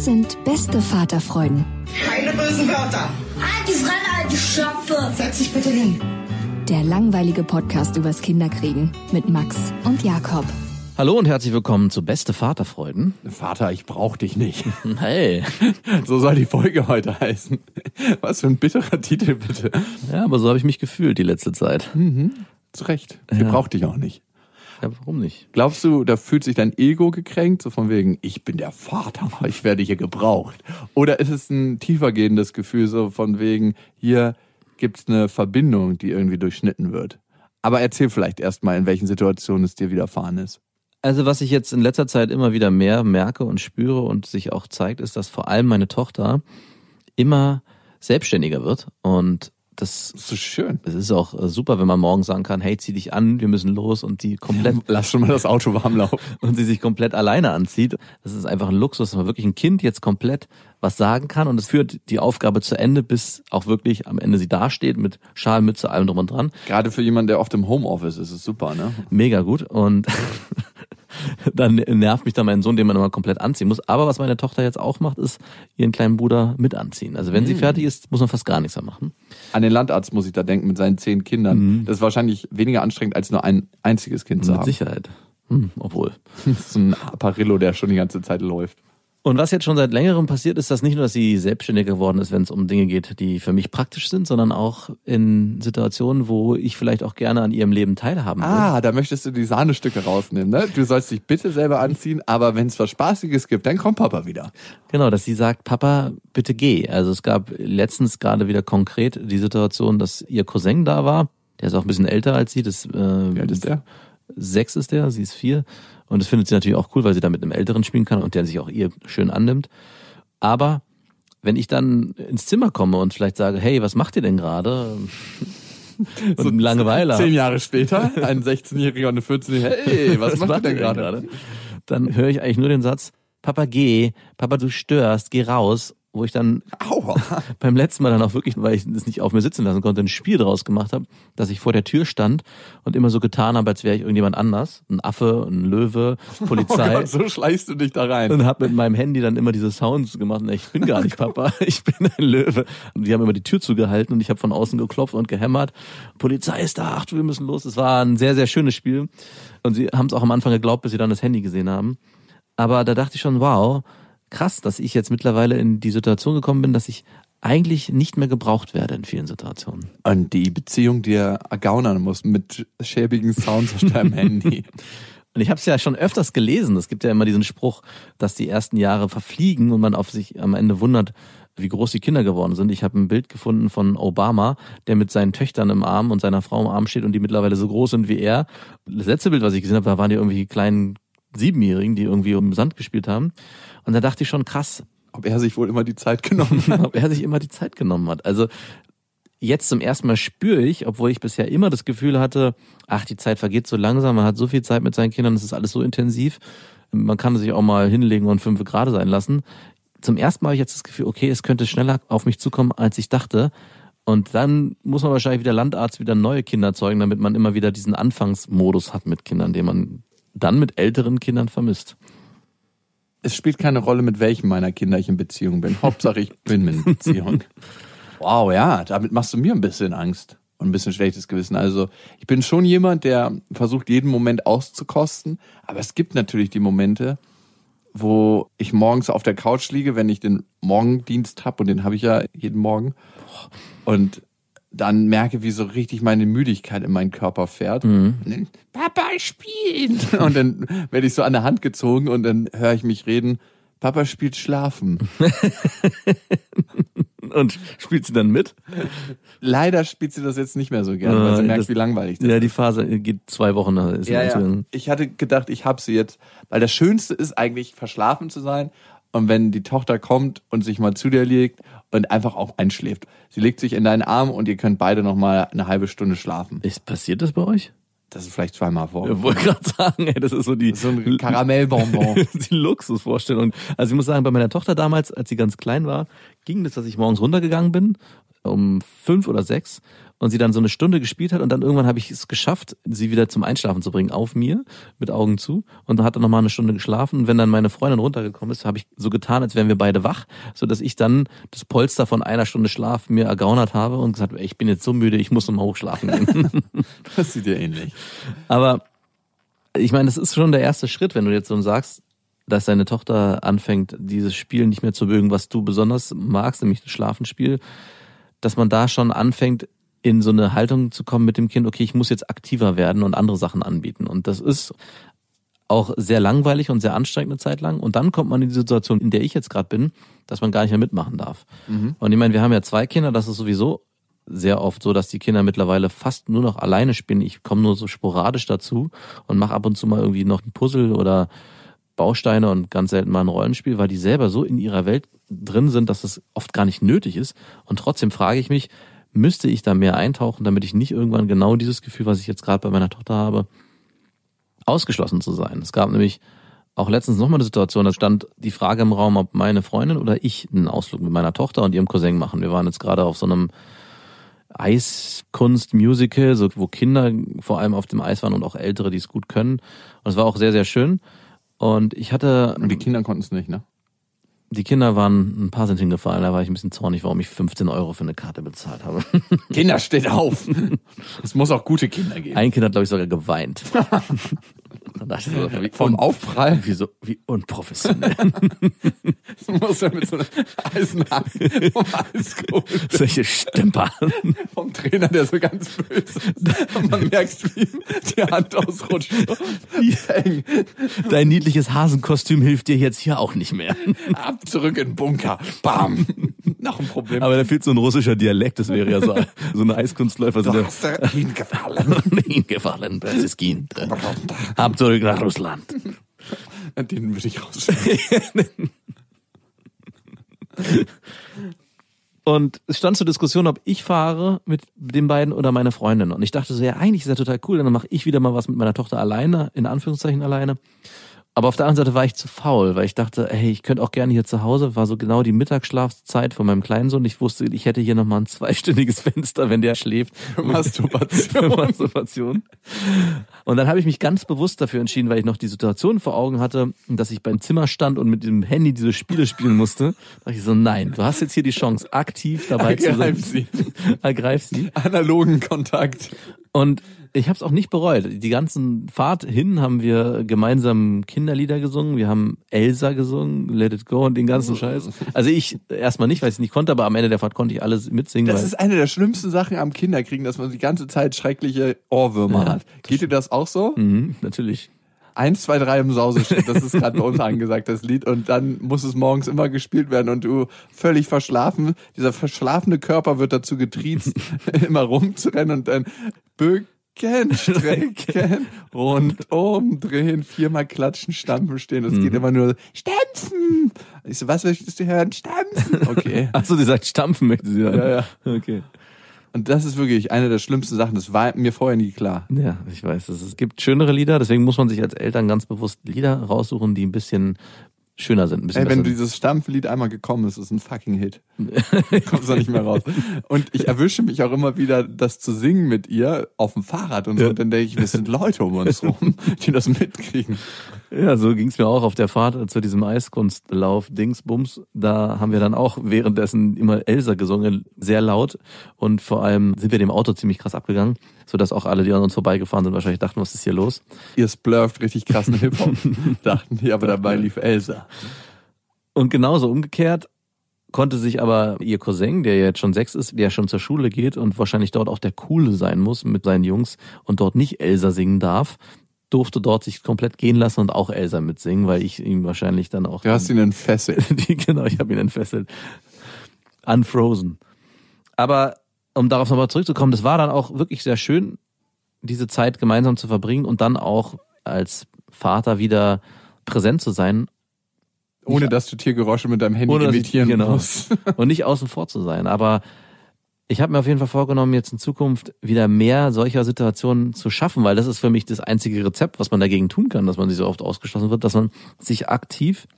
Das sind beste Vaterfreuden. Keine bösen Wörter. Halt die Fremde, alte Schöpfe. Setz dich bitte hin. Der langweilige Podcast übers Kinderkriegen mit Max und Jakob. Hallo und herzlich willkommen zu Beste Vaterfreuden. Vater, ich brauch dich nicht. Hey. So soll die Folge heute heißen. Was für ein bitterer Titel, bitte. Ja, aber so habe ich mich gefühlt die letzte Zeit. Mhm. Zu Recht. Ich ja. brauch dich auch nicht. Ja, warum nicht? Glaubst du, da fühlt sich dein Ego gekränkt, so von wegen, ich bin der Vater, ich werde hier gebraucht? Oder ist es ein tiefergehendes Gefühl, so von wegen, hier gibt's eine Verbindung, die irgendwie durchschnitten wird? Aber erzähl vielleicht erstmal, in welchen Situationen es dir widerfahren ist. Also was ich jetzt in letzter Zeit immer wieder mehr merke und spüre und sich auch zeigt, ist, dass vor allem meine Tochter immer selbstständiger wird und das, ist so schön. Es ist auch äh, super, wenn man morgen sagen kann, hey, zieh dich an, wir müssen los und die komplett. Lass schon mal das Auto warm laufen. und sie sich komplett alleine anzieht. Das ist einfach ein Luxus, dass man wirklich ein Kind jetzt komplett was sagen kann und es führt die Aufgabe zu Ende, bis auch wirklich am Ende sie dasteht mit Schalmütze, allem drum und dran. Gerade für jemanden, der oft im Homeoffice ist, ist es super, ne? Mega gut und dann nervt mich da mein Sohn, den man immer komplett anziehen muss. Aber was meine Tochter jetzt auch macht, ist ihren kleinen Bruder mit anziehen. Also wenn mhm. sie fertig ist, muss man fast gar nichts mehr machen. An den Landarzt muss ich da denken mit seinen zehn Kindern. Mhm. Das ist wahrscheinlich weniger anstrengend, als nur ein einziges Kind zu mit haben. Mit Sicherheit. Hm, obwohl. Das ist ein Apparillo, der schon die ganze Zeit läuft. Und was jetzt schon seit längerem passiert, ist, dass nicht nur, dass sie selbstständiger geworden ist, wenn es um Dinge geht, die für mich praktisch sind, sondern auch in Situationen, wo ich vielleicht auch gerne an ihrem Leben teilhaben will. Ah, da möchtest du die Sahnestücke rausnehmen, ne? Du sollst dich bitte selber anziehen, aber wenn es was Spaßiges gibt, dann kommt Papa wieder. Genau, dass sie sagt, Papa, bitte geh. Also es gab letztens gerade wieder konkret die Situation, dass ihr Cousin da war. Der ist auch ein bisschen älter als sie. Das, äh, Wie alt ist der? Sechs ist der, sie ist vier. Und das findet sie natürlich auch cool, weil sie da mit einem Älteren spielen kann und der sich auch ihr schön annimmt. Aber wenn ich dann ins Zimmer komme und vielleicht sage, hey, was macht ihr denn gerade? so Langeweile. Zehn Jahre später, ein 16-Jähriger und eine 14-Jährige, hey, was, was macht ihr denn gerade? Dann höre ich eigentlich nur den Satz, Papa, geh, Papa, du störst, geh raus wo ich dann Aua. beim letzten Mal dann auch wirklich, weil ich es nicht auf mir sitzen lassen konnte, ein Spiel draus gemacht habe, dass ich vor der Tür stand und immer so getan habe, als wäre ich irgendjemand anders. Ein Affe, ein Löwe, Polizei. Oh Gott, so schleichst du dich da rein. Und habe mit meinem Handy dann immer diese Sounds gemacht. Und ich bin gar nicht Papa, ich bin ein Löwe. Und die haben immer die Tür zugehalten und ich habe von außen geklopft und gehämmert. Polizei ist da, ach wir müssen los. Es war ein sehr, sehr schönes Spiel. Und sie haben es auch am Anfang geglaubt, bis sie dann das Handy gesehen haben. Aber da dachte ich schon, wow, krass, dass ich jetzt mittlerweile in die Situation gekommen bin, dass ich eigentlich nicht mehr gebraucht werde in vielen Situationen. Und die Beziehung, die er ergaunern muss mit schäbigen Sounds auf deinem Handy. Und ich habe es ja schon öfters gelesen. Es gibt ja immer diesen Spruch, dass die ersten Jahre verfliegen und man auf sich am Ende wundert, wie groß die Kinder geworden sind. Ich habe ein Bild gefunden von Obama, der mit seinen Töchtern im Arm und seiner Frau im Arm steht und die mittlerweile so groß sind wie er. Das letzte Bild, was ich gesehen habe, da waren die irgendwie kleinen Siebenjährigen, die irgendwie um Sand gespielt haben. Und da dachte ich schon, krass. Ob er sich wohl immer die Zeit genommen hat. Ob er sich immer die Zeit genommen hat. Also jetzt zum ersten Mal spüre ich, obwohl ich bisher immer das Gefühl hatte, ach, die Zeit vergeht so langsam, man hat so viel Zeit mit seinen Kindern, es ist alles so intensiv. Man kann sich auch mal hinlegen und fünf Grad sein lassen. Zum ersten Mal habe ich jetzt das Gefühl, okay, es könnte schneller auf mich zukommen, als ich dachte. Und dann muss man wahrscheinlich wieder Landarzt wieder neue Kinder zeugen, damit man immer wieder diesen Anfangsmodus hat mit Kindern, den man dann mit älteren Kindern vermisst. Es spielt keine Rolle, mit welchem meiner Kinder ich in Beziehung bin. Hauptsache, ich bin in Beziehung. Wow, ja, damit machst du mir ein bisschen Angst. und ein bisschen schlechtes Gewissen. Also ich bin schon jemand, der versucht, jeden Moment auszukosten, aber es gibt natürlich die Momente, wo ich morgens auf der Couch liege, wenn ich den Morgendienst habe, und den habe ich ja jeden Morgen, und dann merke, wie so richtig meine Müdigkeit in meinen Körper fährt. Und dann, Papa spielt! Und dann werde ich so an der Hand gezogen und dann höre ich mich reden, Papa spielt schlafen. Und spielt sie dann mit? Leider spielt sie das jetzt nicht mehr so gerne, weil sie Äh, merkt, das- wie langweilig das Ja, ist. die Phase geht zwei Wochen. Ist Ja, ja. Ich hatte gedacht, ich habe sie jetzt, weil das Schönste ist eigentlich verschlafen zu sein und wenn die Tochter kommt und sich mal zu dir legt und einfach auch einschläft. Sie legt sich in deinen Arm und ihr könnt beide noch mal eine halbe Stunde schlafen. Ist passiert das bei euch? Das ist vielleicht zweimal vor. Ich wollte gerade sagen, ey, das ist so die, So ein Karamellbonbon. die Luxusvorstellung. Also ich muss sagen, bei meiner Tochter damals, als sie ganz klein war, ging das, dass ich morgens runtergegangen bin, um fünf oder sechs, und sie dann so eine Stunde gespielt hat und dann irgendwann habe ich es geschafft, sie wieder zum Einschlafen zu bringen, auf mir, mit Augen zu, und dann hat er nochmal eine Stunde geschlafen. Und wenn dann meine Freundin runtergekommen ist, habe ich so getan, als wären wir beide wach, so dass ich dann das Polster von einer Stunde Schlaf mir ergaunert habe und gesagt, ich bin jetzt so müde, ich muss nochmal hochschlafen gehen. Das sieht dir ähnlich. Aber ich meine, das ist schon der erste Schritt, wenn du jetzt so sagst, dass deine Tochter anfängt, dieses Spiel nicht mehr zu mögen, was du besonders magst, nämlich das Schlafenspiel, dass man da schon anfängt, in so eine Haltung zu kommen mit dem Kind, okay, ich muss jetzt aktiver werden und andere Sachen anbieten. Und das ist auch sehr langweilig und sehr anstrengend eine Zeit lang. Und dann kommt man in die Situation, in der ich jetzt gerade bin, dass man gar nicht mehr mitmachen darf. Und ich meine, wir haben ja zwei Kinder, das ist sowieso sehr oft so, dass die Kinder mittlerweile fast nur noch alleine spielen. Ich komme nur so sporadisch dazu und mache ab und zu mal irgendwie noch ein Puzzle oder Bausteine und ganz selten mal ein Rollenspiel, weil die selber so in ihrer Welt drin sind, dass es oft gar nicht nötig ist. Und trotzdem frage ich mich, müsste ich da mehr eintauchen, damit ich nicht irgendwann genau dieses Gefühl, was ich jetzt gerade bei meiner Tochter habe, ausgeschlossen zu sein. Es gab nämlich auch letztens nochmal eine Situation, da stand die Frage im Raum, ob meine Freundin oder ich einen Ausflug mit meiner Tochter und ihrem Cousin machen. Wir waren jetzt gerade auf so einem Eiskunst-Musical, so, wo Kinder vor allem auf dem Eis waren und auch Ältere, die es gut können. Und es war auch sehr, sehr schön. Und ich hatte, Und die Kinder konnten es nicht, ne? Die Kinder waren, ein paar sind hingefallen, da war ich ein bisschen zornig, warum ich 15 Euro für eine Karte bezahlt habe. Kinder, steht auf! es muss auch gute Kinder geben. Ein Kind hat, glaube ich, sogar geweint. Dann dachte ich so, wie, Vom Aufprall wie, so, wie unprofessionell. muss er mit so einem Eisenhaken vom Eis geholt Solche Stümper. vom Trainer, der so ganz böse ist. Und man merkt, wie ihm die Hand ausrutscht. Wie eng. Dein niedliches Hasenkostüm hilft dir jetzt hier auch nicht mehr. Ab, zurück in den Bunker. Bam. Noch ein Problem. Aber da fehlt so ein russischer Dialekt, das wäre ja so, so eine Eiskunstläufer. So du der, hast dir hingefallen. hingefallen, das ist Kind. Ab zurück nach Russland. Den würde ich rausschneiden. Und es stand zur Diskussion, ob ich fahre mit den beiden oder meine Freundin. Und ich dachte so, ja, eigentlich ist ja total cool, dann mache ich wieder mal was mit meiner Tochter alleine, in Anführungszeichen alleine. Aber auf der anderen Seite war ich zu faul, weil ich dachte, hey, ich könnte auch gerne hier zu Hause, war so genau die Mittagsschlafzeit von meinem kleinen Sohn. Ich wusste, ich hätte hier nochmal ein zweistündiges Fenster, wenn der schläft. Masturbation. Für Masturbation. Und dann habe ich mich ganz bewusst dafür entschieden, weil ich noch die Situation vor Augen hatte, dass ich beim Zimmer stand und mit dem Handy diese Spiele spielen musste. Da dachte ich so, nein, du hast jetzt hier die Chance, aktiv dabei zu sein. Ergreif sie. Ergreif sie. Analogen Kontakt. Und ich habe es auch nicht bereut. Die ganzen Fahrt hin haben wir gemeinsam Kinderlieder gesungen. Wir haben Elsa gesungen, Let It Go und den ganzen Scheiß. Also ich erstmal nicht, weil ich es nicht konnte, aber am Ende der Fahrt konnte ich alles mitsingen. Das ist eine der schlimmsten Sachen am Kinderkriegen, dass man die ganze Zeit schreckliche Ohrwürmer Ja, hat. Geht dir das auch so? mhm, natürlich. Eins, zwei, drei im Sauseschnitt, das ist gerade bei uns angesagt, das Lied. Und dann muss es morgens immer gespielt werden und du völlig verschlafen. Dieser verschlafene Körper wird dazu getriezt, immer rumzurennen und dann Böcken, strecken, rundum drehen, viermal klatschen, stampfen, stehen. Es geht immer nur stampfen. Ich so, was möchtest du hören? Stampfen. Okay. Achso, sie sagt, stampfen möchte sie dann. Ja, ja. Okay. Und das ist wirklich eine der schlimmsten Sachen. Das war mir vorher nie klar. Ja, ich weiß, es es gibt schönere Lieder, deswegen muss man sich als Eltern ganz bewusst Lieder raussuchen, die ein bisschen schöner sind. Ein bisschen Ey, wenn besser dieses Stampflied einmal gekommen ist, ist ein fucking Hit. Kommst du nicht mehr raus. Und ich erwische mich auch immer wieder, das zu singen mit ihr auf dem Fahrrad und so. Und dann denke ich, wir sind Leute um uns rum, die das mitkriegen. Ja, so ging's mir auch auf der Fahrt zu diesem Eiskunstlauf Dingsbums. Da haben wir dann auch währenddessen immer Elsa gesungen, sehr laut. Und vor allem sind wir dem Auto ziemlich krass abgegangen, sodass auch alle, die an uns vorbeigefahren sind, wahrscheinlich dachten, was ist hier los? Ihr splurft richtig krassen Hip-Hop. Dachten die, aber dabei lief Elsa. Und genauso umgekehrt konnte sich aber ihr Cousin, der jetzt schon sechs ist, der schon zur Schule geht und wahrscheinlich dort auch der Coole sein muss mit seinen Jungs und dort nicht Elsa singen darf, durfte dort sich komplett gehen lassen und auch Elsa mitsingen, weil ich ihm wahrscheinlich dann auch... Du hast ihn entfesselt. Genau, ich habe ihn entfesselt. Unfrozen. Aber um darauf nochmal zurückzukommen, das war dann auch wirklich sehr schön, diese Zeit gemeinsam zu verbringen und dann auch als Vater wieder präsent zu sein. Ohne dass du Tiergeräusche mit deinem Handy Ohne, imitieren genau. musst. und nicht außen vor zu sein. Aber ich habe mir auf jeden Fall vorgenommen, jetzt in Zukunft wieder mehr solcher Situationen zu schaffen, weil das ist für mich das einzige Rezept, was man dagegen tun kann, dass man sich so oft ausgeschlossen wird, dass man sich aktiv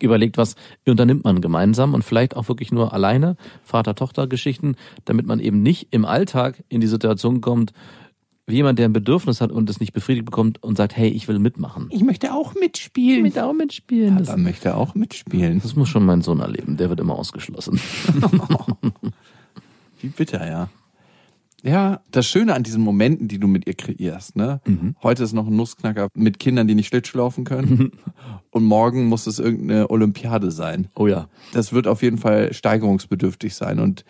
überlegt, was unternimmt man gemeinsam und vielleicht auch wirklich nur alleine, Vater-Tochter-Geschichten, damit man eben nicht im Alltag in die Situation kommt, wie jemand, der ein Bedürfnis hat und es nicht befriedigt bekommt und sagt, hey, ich will mitmachen. Ich möchte auch mitspielen. mit auch mitspielen. Das, Papa möchte auch mitspielen. das muss schon mein Sohn erleben, der wird immer ausgeschlossen. Wie bitter, ja. Ja, das Schöne an diesen Momenten, die du mit ihr kreierst, ne? Heute ist noch ein Nussknacker mit Kindern, die nicht Schlittschuh laufen können. Und morgen muss es irgendeine Olympiade sein. Oh ja. Das wird auf jeden Fall steigerungsbedürftig sein. Und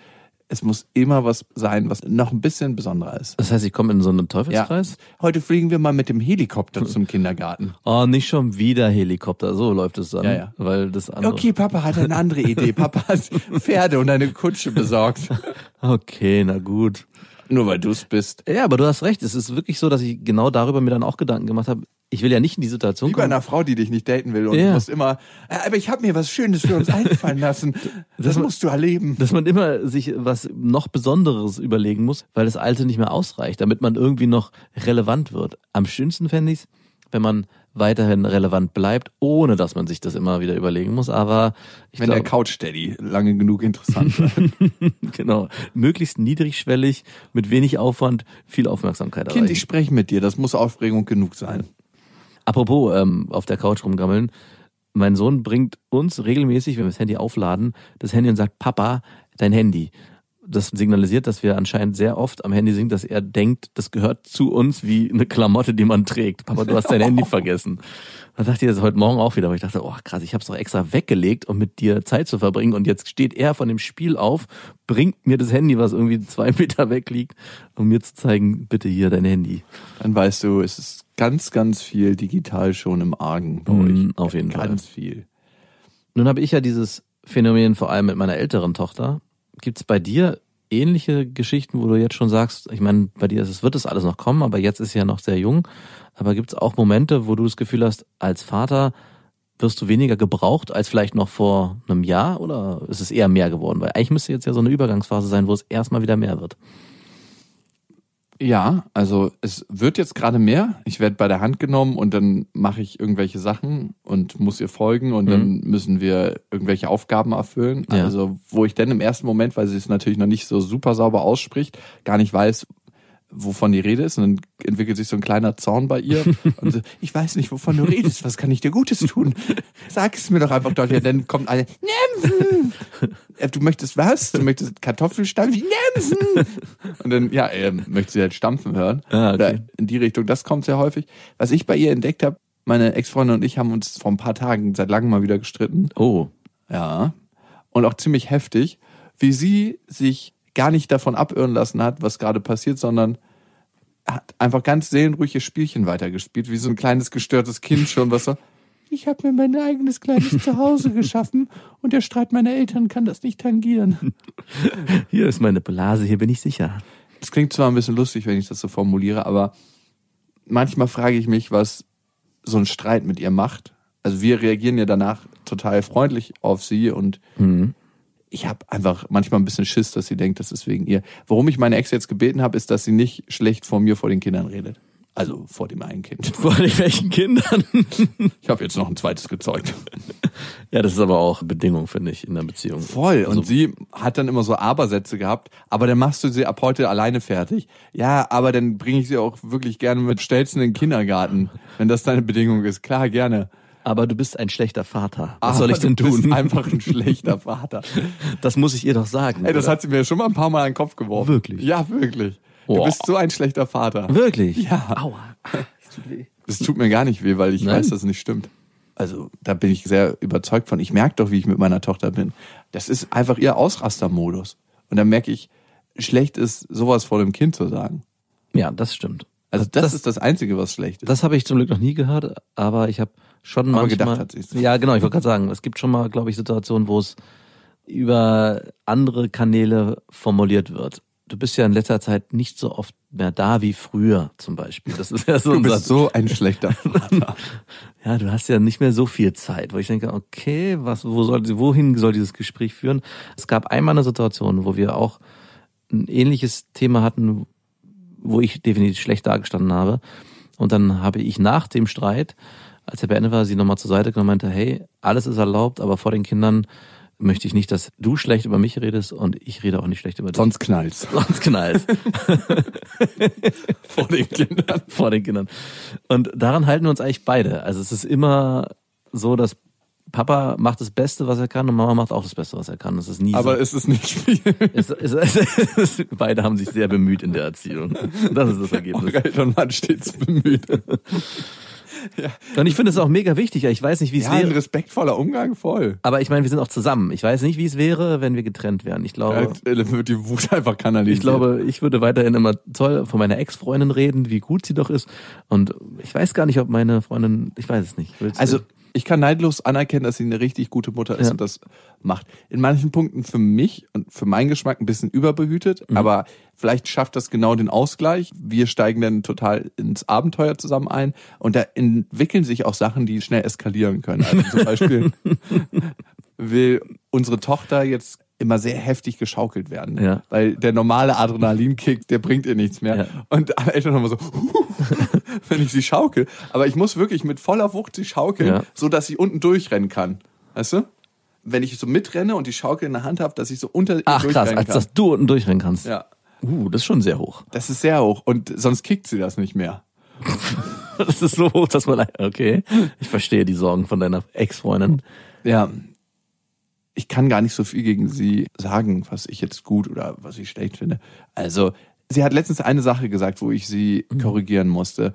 es muss immer was sein, was noch ein bisschen besonderer ist. Das heißt, ich komme in so einen Ja. Teufelskreis? Heute fliegen wir mal mit dem Helikopter zum Kindergarten. Oh, nicht schon wieder Helikopter. So läuft es dann. Ja, ja. Weil das andere. Okay, Papa hat eine andere Idee. Papa hat Pferde und eine Kutsche besorgt. Okay, na gut. Nur weil du es bist. Ja, aber du hast recht. Es ist wirklich so, dass ich genau darüber mir dann auch Gedanken gemacht habe. Ich will ja nicht in die Situation Wie bei kommen. einer Frau, die dich nicht daten will und Ja. du musst immer, "Ja, aber ich habe mir was Schönes für uns einfallen lassen. Das, Das- musst du erleben. Dass man immer sich was noch Besonderes überlegen muss, weil das Alte nicht mehr ausreicht, damit man irgendwie noch relevant wird. Am schönsten fände ich wenn man weiterhin relevant bleibt, ohne dass man sich das immer wieder überlegen muss. Aber ich Wenn der glaube, Couch Daddy lange genug interessant bleibt. genau, möglichst niedrigschwellig, mit wenig Aufwand, viel Aufmerksamkeit kind, ich erreichen. spreche mit dir. Das muss Aufregung genug sein. Apropos ähm, auf der Couch rumgammeln. Mein Sohn bringt uns regelmäßig, wenn wir das Handy aufladen, das Handy und sagt, Papa, dein Handy. Das signalisiert, dass wir anscheinend sehr oft am Handy sind, dass er denkt, das gehört zu uns wie eine Klamotte, die man trägt. Papa, du hast dein Handy vergessen. Da dachte ich das heute Morgen auch wieder, aber ich dachte, oh krass, ich habe es doch extra weggelegt, um mit dir Zeit zu verbringen. Und jetzt steht er von dem Spiel auf, bringt mir das Handy, was irgendwie zwei Meter weg liegt, um mir zu zeigen, bitte hier dein Handy. Dann weißt du, es ist ganz, ganz viel digital schon im Argen bei Mhm, euch. auf jeden Fall. Ganz viel. Nun habe ich ja dieses Phänomen vor allem mit meiner älteren Tochter. Gibt es bei dir ähnliche Geschichten, wo du jetzt schon sagst, ich meine, bei dir ist es, wird es alles noch kommen, aber jetzt ist sie ja noch sehr jung. Aber gibt es auch Momente, wo du das Gefühl hast, als Vater wirst du weniger gebraucht als vielleicht noch vor einem Jahr oder ist es eher mehr geworden? Weil eigentlich müsste jetzt ja so eine Übergangsphase sein, wo es erstmal wieder mehr wird. Ja, also es wird jetzt gerade mehr. Ich werde bei der Hand genommen und dann mache ich irgendwelche Sachen und muss ihr folgen und dann müssen wir irgendwelche Aufgaben erfüllen. Ja. Also wo ich dann im ersten Moment, weil sie es natürlich noch nicht so super sauber ausspricht, gar nicht weiß, wovon die Rede ist. Und dann entwickelt sich so ein kleiner Zorn bei ihr. Und so, ich weiß nicht, wovon du redest. Was kann ich dir Gutes tun? Sag es mir doch einfach deutlich. Dann kommt eine, Nämsen. Äh, Du möchtest was? Du möchtest Kartoffelstampfen? Nämsen. Und dann, ja, äh, möchte sie halt stampfen hören. Ah, okay. Oder in die Richtung. Das kommt sehr häufig. Was ich bei ihr entdeckt habe, meine Ex-Freundin und ich haben uns vor ein paar Tagen seit langem mal wieder gestritten. Oh, Ja. Und auch ziemlich heftig, wie sie sich gar nicht davon abirren lassen hat, was gerade passiert, sondern hat einfach ganz seelenruhige Spielchen weitergespielt, wie so ein kleines gestörtes Kind schon, was so, ich habe mir mein eigenes kleines Zuhause geschaffen und der Streit meiner Eltern kann das nicht tangieren. hier ist meine Blase, hier bin ich sicher. Es klingt zwar ein bisschen lustig, wenn ich das so formuliere, aber manchmal frage ich mich, was so ein Streit mit ihr macht. Also wir reagieren ja danach total freundlich auf sie und ich habe einfach manchmal ein bisschen Schiss, dass sie denkt, das ist wegen ihr. Warum ich meine Ex jetzt gebeten habe, ist, dass sie nicht schlecht vor mir vor den Kindern redet. Also vor dem einen Kind. Vor allem welchen Kindern? Ich habe jetzt noch ein zweites gezeugt. ja, das ist aber auch Bedingung, finde ich, in der Beziehung. Voll. Also, Und sie hat dann immer so Abersätze gehabt. Aber dann machst du sie ab heute alleine fertig. Ja, aber dann bringe ich sie auch wirklich gerne mit Stelzen in den Kindergarten. Wenn das deine Bedingung ist. Klar, gerne. Aber du bist ein schlechter Vater. Was Aber soll ich denn Du bist tun? einfach ein schlechter Vater. Das muss ich ihr doch sagen. Ey, das oder? hat sie mir schon mal ein paar Mal an den Kopf geworfen. Wirklich? Ja, wirklich. Du Boah. bist so ein schlechter Vater. Wirklich? Ja. Aua. Das tut weh. Das tut mir gar nicht weh, weil ich Nein? weiß, dass es nicht stimmt. Also da bin ich sehr überzeugt von. Ich merke doch, wie ich mit meiner Tochter bin. Das ist einfach ihr Ausrastermodus. Und dann merke ich, schlecht ist, sowas vor dem Kind zu sagen. Ja, das stimmt. Also das, ist das Einzige, was schlecht ist. Das habe ich zum Glück noch nie gehört, aber ich habe schon Aber manchmal. gedacht hat sie's. Ja, genau. Ich wollte gerade sagen, es gibt schon mal, glaube ich, Situationen, wo es über andere Kanäle formuliert wird. Du bist ja in letzter Zeit nicht so oft mehr da wie früher, zum Beispiel. Das ist ja so Du ein bist so ein schlechter Vater. Ja, du hast ja nicht mehr so viel Zeit, wo ich denke, okay, was, wo soll, wohin soll dieses Gespräch führen? Es gab einmal eine Situation, wo wir auch ein ähnliches Thema hatten, wo ich definitiv schlecht dargestanden habe. Und dann habe ich nach dem Streit, als er beendet war, sie nochmal zur Seite genommen und meinte, hey, alles ist erlaubt, aber vor den Kindern möchte ich nicht, dass du schlecht über mich redest und ich rede auch nicht schlecht über dich. Sonst knallt's. Sonst knallst. Vor den Kindern. vor den Kindern. Und daran halten wir uns eigentlich beide. Also es ist immer so, dass Papa macht das Beste, was er kann, und Mama macht auch das Beste, was er kann. Das ist nie Aber so. es ist nicht viel. Es, es, es, es, beide haben sich sehr bemüht in der Erziehung. Das ist das Ergebnis. Eltern waren stets bemüht. Und ich finde es auch mega wichtig. Ich weiß nicht, wie es Ja, ein wäre. respektvoller Umgang, voll. Aber ich meine, wir sind auch zusammen. Ich weiß nicht, wie es wäre, wenn wir getrennt wären. Ich glaube, Da wird die Wut einfach kanalisiert. ich glaube, ich würde weiterhin immer toll von meiner Ex-Freundin reden, wie gut sie doch ist. Und ich weiß gar nicht, ob meine Freundin, ich weiß es nicht. Willst du- Also ich kann neidlos anerkennen, dass sie eine richtig gute Mutter ist Ja. und das macht. In manchen Punkten für mich und für meinen Geschmack ein bisschen überbehütet, Mhm. aber vielleicht schafft das genau den Ausgleich. Wir steigen dann total ins Abenteuer zusammen ein und da entwickeln sich auch Sachen, die schnell eskalieren können. Also zum Beispiel will unsere Tochter jetzt immer sehr heftig geschaukelt werden, Ja. weil der normale Adrenalinkick, der bringt ihr nichts mehr. Ja. Und alle Eltern nochmal so, wenn ich sie schaukel. Aber ich muss wirklich mit voller Wucht sie schaukeln, Ja. so dass sie unten durchrennen kann. Weißt du? Wenn ich so mitrenne und die Schaukel in der Hand habe, dass ich so unter Ach krass, als kann. dass du unten durchrennen kannst. ja, Uh, das ist schon sehr hoch. das ist sehr hoch und sonst kickt sie das nicht mehr. Das ist so hoch, dass man. Okay. Ich verstehe die Sorgen von deiner Ex-Freundin. Ja, ich kann gar nicht so viel gegen sie sagen, was ich jetzt gut oder was ich schlecht finde. Also, sie hat letztens eine Sache gesagt, wo ich sie Mhm. korrigieren musste.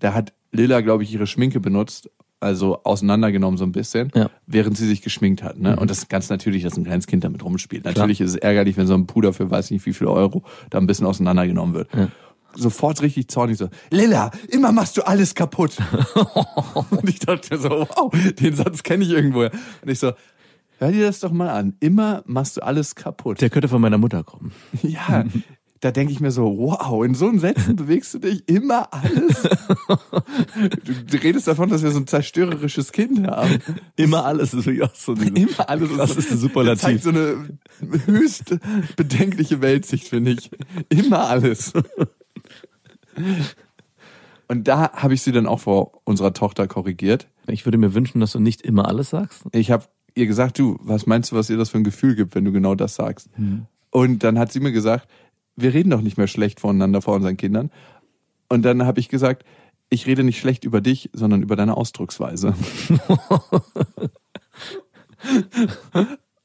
Da hat Lilla, glaube ich, ihre Schminke benutzt, also auseinandergenommen so ein bisschen, Ja. Mhm. während sie sich geschminkt hat. Ne? Und das ist ganz natürlich, dass ein kleines Kind damit rumspielt. Natürlich ist es ärgerlich, wenn so ein Puder für weiß nicht wie viel Euro da ein bisschen auseinandergenommen wird. Sofort richtig zornig so, Lilla, immer machst du alles kaputt. Und ich dachte so, wow, den Satz kenne ich irgendwoher. Und ich so, hör dir das doch mal an. Immer machst du alles kaputt. Der könnte von meiner Mutter kommen. Ja, da denke ich mir so, wow, in so einem Sätzen bewegst du dich immer alles. Du, redest davon, dass wir so ein zerstörerisches Kind haben. Immer alles ist auch so. diese- Immer alles. Das ist Das Superlativ. zeigt so eine höchst bedenkliche Weltsicht, finde ich. Immer alles. Und da habe ich sie dann auch vor unserer Tochter korrigiert. Ich würde mir wünschen, dass du nicht immer alles sagst. Ich habe ihr gesagt, du, was meinst du, was ihr das für ein Gefühl gibt, wenn du genau das sagst? Und dann hat sie mir gesagt, wir reden doch nicht mehr schlecht voneinander vor unseren Kindern. Und dann habe ich gesagt, ich rede nicht schlecht über dich, sondern über deine Ausdrucksweise.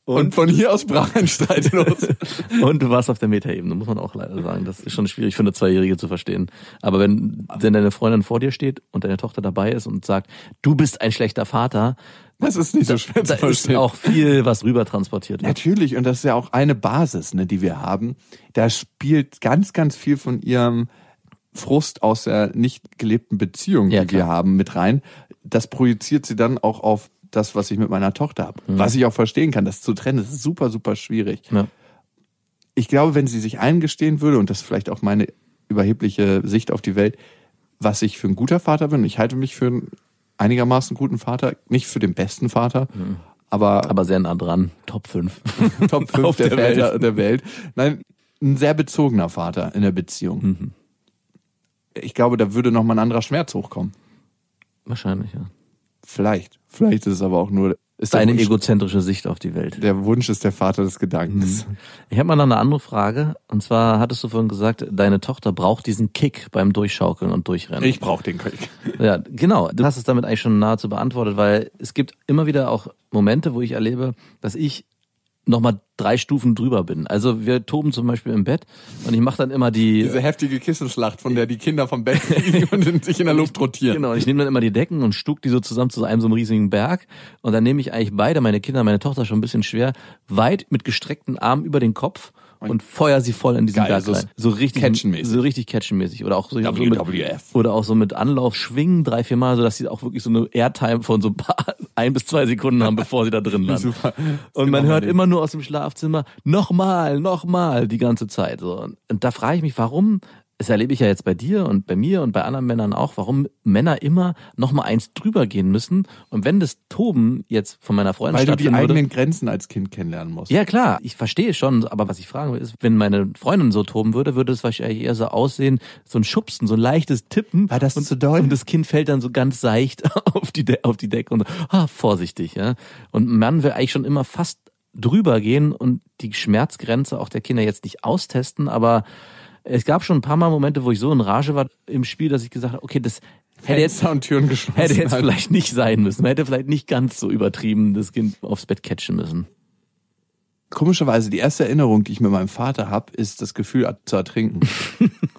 Und, von hier aus brach ein Streit los. Und du warst auf der Metaebene, muss man auch leider sagen. Das ist schon schwierig für eine Zweijährige zu verstehen. Aber wenn, wenn deine Freundin vor dir steht und deine Tochter dabei ist und sagt, du bist ein schlechter Vater, Das ist nicht so schwer da zu ist verstehen. auch viel, was rüber transportiert wird. Natürlich, und das ist ja auch eine Basis, ne, die wir haben. Da spielt ganz, ganz viel von ihrem Frust aus der nicht gelebten Beziehung, Ja, die klar. wir haben, mit rein. Das projiziert sie dann auch auf das, was ich mit meiner Tochter habe. Mhm. Was ich auch verstehen kann, das zu trennen, das ist super, super schwierig. Ja. Ich glaube, wenn sie sich eingestehen würde, und das ist vielleicht auch meine überhebliche Sicht auf die Welt, was ich für ein guter Vater bin, ich halte mich für einen einigermaßen guten Vater, nicht für den besten Vater, aber Aber sehr nah dran. Top 5. Top 5 Auf der, der Väter Welt. der Welt. Nein, ein sehr bezogener Vater in der Beziehung. ich glaube, da würde noch mal ein anderer Schmerz hochkommen. Wahrscheinlich, ja. Vielleicht. Vielleicht ist es aber auch nur ist der Deine Wunsch, egozentrische Sicht auf die Welt. der Wunsch ist der Vater des Gedankens. Ich habe mal noch eine andere Frage. Und zwar hattest du vorhin gesagt, deine Tochter braucht diesen Kick beim Durchschaukeln und Durchrennen. Ich brauche den Krieg. Ja, genau. Du hast es damit eigentlich schon nahezu beantwortet, weil es gibt immer wieder auch Momente, wo ich erlebe, dass ich nochmal drei Stufen drüber bin. Also wir toben zum Beispiel im Bett und ich mache dann immer die... Diese heftige Kissenschlacht, von der die Kinder vom Bett und sich in der Luft rotieren. Genau, ich nehme dann immer die Decken und stuck die so zusammen zu einem so einem riesigen Berg und dann nehme ich eigentlich beide, meine Kinder, meine Tochter schon ein bisschen schwer, weit mit gestreckten Armen über den Kopf und feuer sie voll in diesen Geil, Berg so rein. So richtig Catchen-mäßig. So richtig catchenmäßig oder auch so, so mit, WWF. oder auch so mit Anlauf schwingen drei, vier Mal, so dass sie auch wirklich so eine Airtime von so ein paar ein bis zwei Sekunden haben, bevor sie da drin landen. Super. Und genau man hört mein immer nur aus dem Schlafzimmer, nochmal, nochmal, die ganze Zeit. So. Und da frage ich mich, warum, das erlebe ich ja jetzt bei dir und bei mir und bei anderen Männern auch, warum Männer immer nochmal eins drüber gehen müssen. Und wenn das Toben jetzt von meiner Freundin Weil du die stattfinden würde, eigenen Grenzen als Kind kennenlernen musst. ja klar, ich verstehe schon, aber was ich fragen will, ist, wenn meine Freundin so toben würde, würde es wahrscheinlich eher so aussehen, so ein Schubsen, so ein leichtes Tippen. War das und, zu doll? Und das Kind fällt dann so ganz seicht auf die, De auf die Decke und ah, vorsichtig, ja. Und ein Mann will eigentlich schon immer fast drüber gehen und die Schmerzgrenze auch der Kinder jetzt nicht austesten, aber es gab schon ein paar Mal Momente, wo ich so in Rage war im Spiel, dass ich gesagt habe, okay, das hätte jetzt Fenster und Türen geschlossen. Hätte jetzt vielleicht nicht sein müssen. Man hätte vielleicht nicht ganz so übertrieben das Kind aufs Bett catchen müssen. Komischerweise, die erste Erinnerung, die ich mit meinem Vater habe, ist das Gefühl zu ertrinken.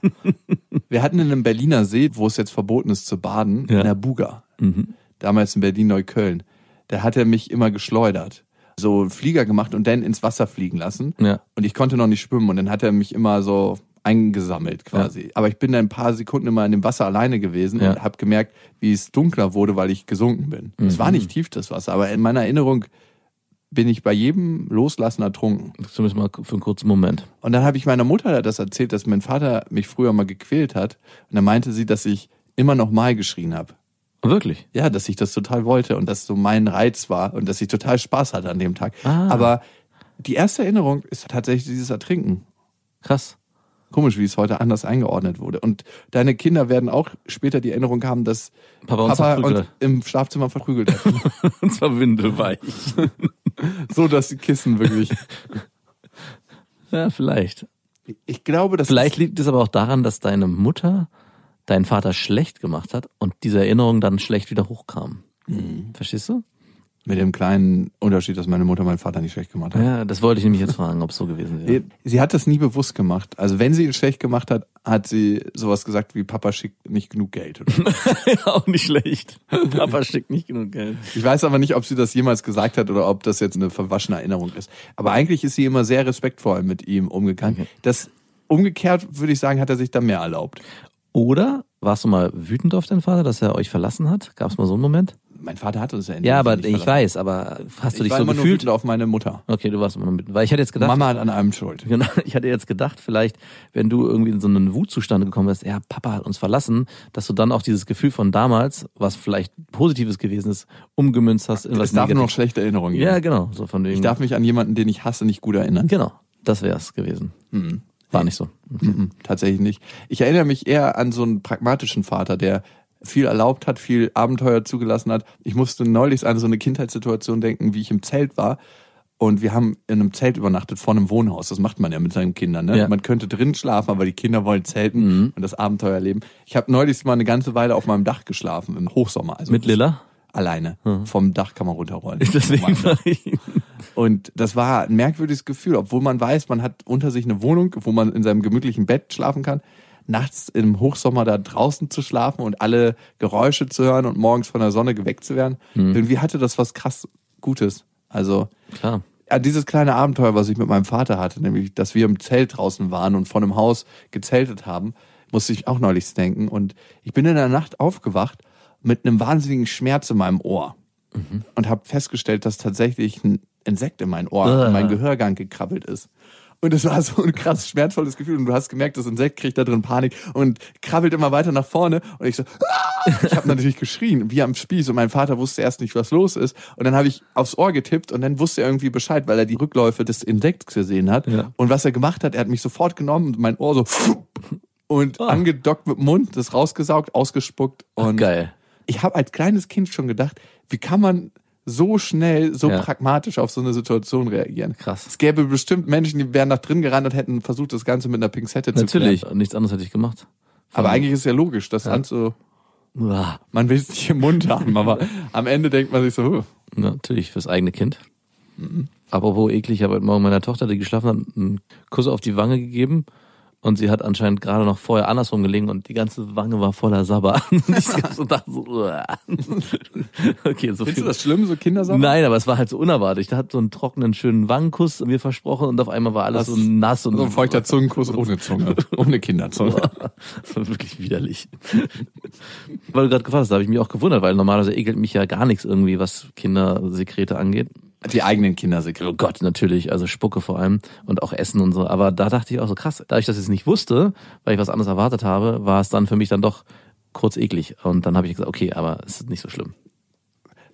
Wir hatten in einem Berliner See, wo es jetzt verboten ist zu baden, Ja. in der Buga. Mhm. Damals in Berlin-Neukölln. Da hat er mich immer geschleudert. So Flieger gemacht und dann ins Wasser fliegen lassen. Ja. Und ich konnte noch nicht schwimmen und dann hat er mich immer so eingesammelt quasi. Aber ich bin ein paar Sekunden immer in dem Wasser alleine gewesen Ja. und habe gemerkt, wie es dunkler wurde, weil ich gesunken bin. Es Mhm. war nicht tief das Wasser, aber in meiner Erinnerung bin ich bei jedem Loslassen ertrunken. Zumindest mal für einen kurzen Moment. Und dann habe ich meiner Mutter das erzählt, dass mein Vater mich früher mal gequält hat. Und dann meinte sie, dass ich immer noch mal geschrien habe. Wirklich? Ja, dass ich das total wollte und dass so mein Reiz war und dass ich total Spaß hatte an dem Tag. Ah. Aber die erste Erinnerung ist tatsächlich dieses Ertrinken. Krass. Komisch, wie es heute anders eingeordnet wurde. Und deine Kinder werden auch später die Erinnerung haben, dass Papa uns Papa und im Schlafzimmer verprügelt hat. Und zwar windelweich. so, dass die Kissen wirklich. ja, vielleicht. Ich glaube, dass Vielleicht liegt es aber auch daran, dass deine Mutter deinen Vater schlecht gemacht hat und diese Erinnerung dann schlecht wieder hochkam. Verstehst du? Mit dem kleinen Unterschied, dass meine Mutter meinen Vater nicht schlecht gemacht hat. Ja, das wollte ich nämlich jetzt fragen, ob es so gewesen wäre. Sie hat das nie bewusst gemacht. Also wenn sie ihn schlecht gemacht hat, hat sie sowas gesagt wie Papa schickt nicht genug Geld. Oder? auch nicht schlecht. Papa schickt nicht genug Geld. Ich weiß aber nicht, ob sie das jemals gesagt hat oder ob das jetzt eine verwaschene Erinnerung ist. Aber eigentlich ist sie immer sehr respektvoll mit ihm umgegangen. Das umgekehrt würde ich sagen, hat er sich da mehr erlaubt. Oder warst du mal wütend auf deinen Vater, dass er euch verlassen hat? Gab es mal so einen Moment? Mein Vater hat uns ja Ja, aber ich verlassen. weiß, aber hast du Ich dich war so immer nur gefühlt? wütend auf meine Mutter. Okay, du warst immer noch mit. Weil ich hätte jetzt gedacht, Mama hat an allem Schuld. Genau, ich hatte jetzt gedacht, vielleicht, wenn du irgendwie in so einen Wutzustand gekommen bist, ja, Papa hat uns verlassen, dass du dann auch dieses Gefühl von damals, was vielleicht Positives gewesen ist, umgemünzt hast in was Es darf nur noch schlechte Erinnerungen geben. Ja, genau, so von wegen. Ich darf mich an jemanden, den ich hasse, nicht gut erinnern. genau, das wär's gewesen. War nicht so. Mhm, tatsächlich nicht. Ich erinnere mich eher an so einen pragmatischen Vater, der viel erlaubt hat, viel Abenteuer zugelassen hat. Ich musste neulich an so eine Kindheitssituation denken, wie ich im Zelt war. Und wir haben in einem Zelt übernachtet vor einem Wohnhaus. Das macht man ja mit seinen Kindern. Ne? Ja. Man könnte drin schlafen, aber die Kinder wollen zelten und das Abenteuer erleben. Ich habe neulich mal eine ganze Weile auf meinem Dach geschlafen, im Hochsommer. Also Mit Lilla? Alleine. Vom Dach kann man runterrollen. Deswegen war ich. Und das war ein merkwürdiges Gefühl, obwohl man weiß, man hat unter sich eine Wohnung, wo man in seinem gemütlichen Bett schlafen kann. Nachts im Hochsommer da draußen zu schlafen und alle Geräusche zu hören und morgens von der Sonne geweckt zu werden. Irgendwie hatte das was krass Gutes. Also Klar. ja, dieses kleine Abenteuer, was ich mit meinem Vater hatte, nämlich, dass wir im Zelt draußen waren und vor einem Haus gezeltet haben, musste ich auch neulich denken. Und ich bin in der Nacht aufgewacht mit einem wahnsinnigen Schmerz in meinem Ohr und habe festgestellt, dass tatsächlich ein Insekt in mein Ohr, in meinen Gehörgang gekrabbelt ist. Und es war so ein krass schmerzvolles Gefühl. Und du hast gemerkt, das Insekt kriegt da drin Panik und krabbelt immer weiter nach vorne. Und ich so, "Ah!" ich habe natürlich geschrien, wie am Spieß. Und mein Vater wusste erst nicht, was los ist. Und dann habe ich aufs Ohr getippt und dann wusste er irgendwie Bescheid, weil er die Rückläufe des Insekts gesehen hat. Ja. Und was er gemacht hat, er hat mich sofort genommen und mein Ohr so und Ah. angedockt mit dem Mund, das rausgesaugt, ausgespuckt. Und Geil. ich habe als kleines Kind schon gedacht, wie kann man so schnell, so Ja. pragmatisch auf so eine Situation reagieren? Krass. Es gäbe bestimmt Menschen, die wären nach drin gerannt und hätten versucht, das Ganze mit einer Pinzette Natürlich. zu klären. Nichts anderes hätte ich gemacht. Aber eigentlich ist ja logisch, das Ja. so, man will es nicht im Mund haben, aber am Ende denkt man sich so, huh. Natürlich, fürs eigene Kind. Mhm. Apropos eklig, ich habe heute Morgen meiner Tochter, die geschlafen hat, einen Kuss auf die Wange gegeben. Und sie hat anscheinend gerade noch vorher andersrum gelegen und die ganze Wange war voller Sabber. Und ich so dachte so, okay, so Findest viel. du das schlimm, so Kindersachen? Nein, aber es war halt so unerwartet. Ich hatte so einen trockenen, schönen Wangenkuss mir versprochen und auf einmal war alles Das- so nass und So ein feuchter Zungenkuss ohne Zunge, ohne Kinderzunge. Das war wirklich widerlich. Weil du gerade gefragt hast, da habe ich mich auch gewundert, weil normalerweise ekelt mich ja gar nichts irgendwie, was Kindersekrete angeht. Die eigenen Kindersekrete. Oh Gott, natürlich, also Spucke vor allem und auch Essen und so. Aber da dachte ich auch so krass, da ich das jetzt nicht wusste, weil ich was anderes erwartet habe, war es dann für mich dann doch kurz eklig. Und dann habe ich gesagt, okay, aber es ist nicht so schlimm.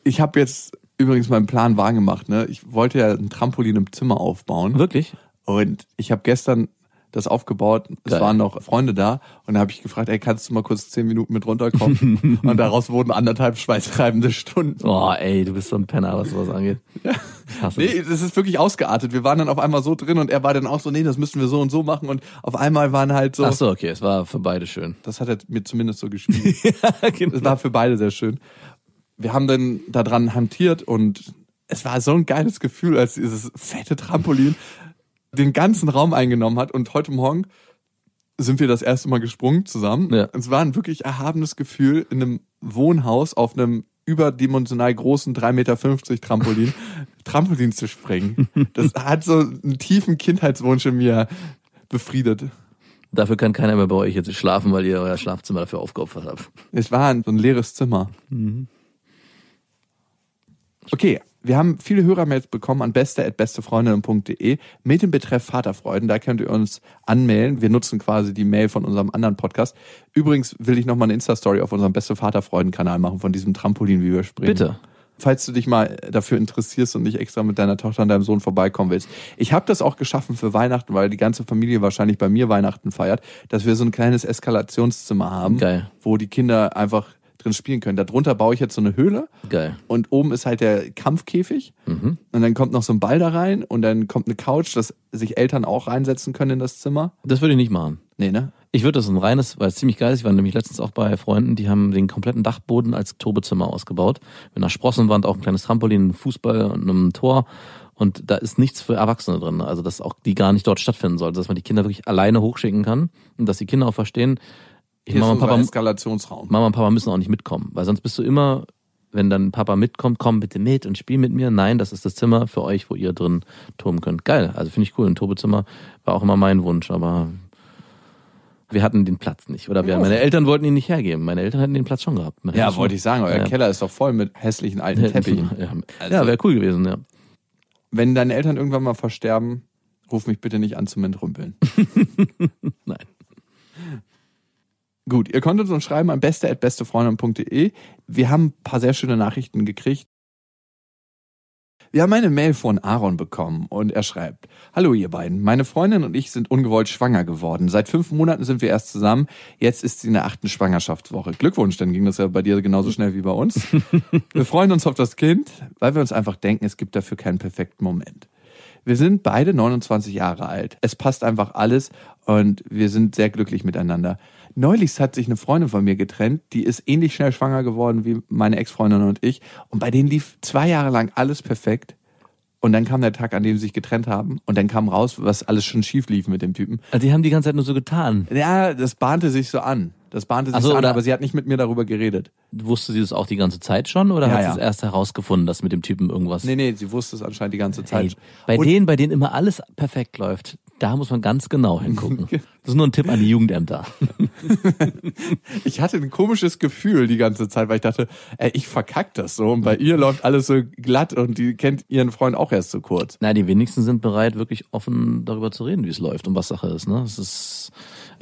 Ich habe jetzt übrigens meinen Plan wahr gemacht. Ne? Ich wollte ja ein Trampolin im Zimmer aufbauen. Wirklich? Und ich habe gestern das aufgebaut. Es Geil. waren noch Freunde da. Und da habe ich gefragt, ey, kannst du mal kurz zehn Minuten mit runterkommen? und daraus wurden anderthalb schweißtreibende Stunden. Oh, ey, du bist so ein Penner, was sowas angeht. Hasse Nee, das. ist wirklich ausgeartet. Wir waren dann auf einmal so drin und er war dann auch so, nee, das müssen wir so und so machen. Und auf einmal waren halt so, Ach so, okay, es war für beide schön. das hat er mir zumindest so gespielt. Genau. Es war für beide sehr schön. Wir haben dann daran hantiert und es war so ein geiles Gefühl, als dieses fette Trampolin den ganzen Raum eingenommen hat. Und heute Morgen sind wir das erste Mal gesprungen zusammen. Ja. Es war ein wirklich erhabenes Gefühl, in einem Wohnhaus auf einem überdimensional großen 3,50 Meter Trampolin Trampolin zu springen. Das hat so einen tiefen Kindheitswunsch in mir befriedet. Dafür kann keiner mehr bei euch jetzt schlafen, weil ihr euer Schlafzimmer dafür aufgeopfert habt. Es war ein, so ein leeres Zimmer. Okay, wir haben viele Hörermails bekommen an beste.bestefreundinnen.de mit dem Betreff Vaterfreuden. Da könnt ihr uns anmelden. Wir nutzen quasi die Mail von unserem anderen Podcast. Übrigens will ich nochmal eine Insta-Story auf unserem Beste Vaterfreuden-Kanal machen von diesem Trampolin, wie wir springen. Bitte. Falls du dich mal dafür interessierst und nicht extra mit deiner Tochter und deinem Sohn vorbeikommen willst. Ich habe das auch geschaffen für Weihnachten, weil die ganze Familie wahrscheinlich bei mir Weihnachten feiert, dass wir so ein kleines Eskalationszimmer haben, Geil. wo die Kinder einfach drin spielen können. Darunter baue ich jetzt so eine Höhle Geil. und oben ist halt der Kampfkäfig Mhm. und dann kommt noch so ein Ball da rein und dann kommt eine Couch, dass sich Eltern auch reinsetzen können in das Zimmer. Das würde ich nicht machen. Nee, ne? Ich würde das ein reines, weil es ziemlich geil ist. Ich war nämlich letztens auch bei Freunden, die haben den kompletten Dachboden als Tobezimmer ausgebaut. Mit einer Sprossenwand, auch ein kleines Trampolin, einem Fußball und einem Tor. Und da ist nichts für Erwachsene drin. Also, dass auch die gar nicht dort stattfinden soll. Dass man die Kinder wirklich alleine hochschicken kann. Und dass die Kinder auch verstehen, Mama und Papa, Eskalationsraum. Mama und Papa müssen auch nicht mitkommen. Weil sonst bist du immer, wenn dann Papa mitkommt, komm bitte mit und spiel mit mir. Nein, das ist das Zimmer für euch, wo ihr drin toben könnt. Geil. Also finde ich cool. Ein Tobezimmer war auch immer mein Wunsch, aber wir hatten den Platz nicht. Oder wir, meine Eltern wollten ihn nicht hergeben. Meine Eltern hätten den Platz schon gehabt. Man Ja, wollte ich sagen, euer Ja. Keller ist doch voll mit hässlichen alten Teppichen. Ja, Also- ja wäre cool gewesen, ja. Wenn deine Eltern irgendwann mal versterben, ruf mich bitte nicht an zum Entrümpeln. Nein. Gut, ihr konntet uns schreiben an beste.bestefreundin.de. Wir haben ein paar sehr schöne Nachrichten gekriegt. Wir haben eine Mail von Aaron bekommen und er schreibt, Hallo ihr beiden, meine Freundin und ich sind ungewollt schwanger geworden. Seit fünf Monaten sind wir erst zusammen, jetzt ist sie in der achten Schwangerschaftswoche. Glückwunsch, dann ging das ja bei dir genauso schnell wie bei uns. Wir freuen uns auf das Kind, weil wir uns einfach denken, es gibt dafür keinen perfekten Moment. Wir sind beide 29 Jahre alt. Es passt einfach alles und wir sind sehr glücklich miteinander. Neulich hat sich eine Freundin von mir getrennt, die ist ähnlich schnell schwanger geworden wie meine Ex-Freundin und ich. Und bei denen lief zwei Jahre lang alles perfekt. Und dann kam der Tag, an dem sie sich getrennt haben. Und dann kam raus, was alles schon schief lief mit dem Typen. Also die haben die ganze Zeit nur so getan. Ja, das bahnte sich so an. Das bahnte sich so, an, aber sie hat nicht mit mir darüber geredet. Wusste sie das auch die ganze Zeit schon oder Ja, hat ja. sie es erst herausgefunden, dass mit dem Typen irgendwas. Nee, nee, sie wusste es anscheinend die ganze Zeit. bei Und- denen, bei denen immer alles perfekt läuft, da muss man ganz genau hingucken. Das ist nur ein Tipp an die Jugendämter. Ich hatte ein komisches Gefühl die ganze Zeit, weil ich dachte, ey, ich verkack das so und bei ihr läuft alles so glatt und die kennt ihren Freund auch erst so kurz. Na, die wenigsten sind bereit, wirklich offen darüber zu reden, wie es läuft und was Sache ist. Ne? Das ist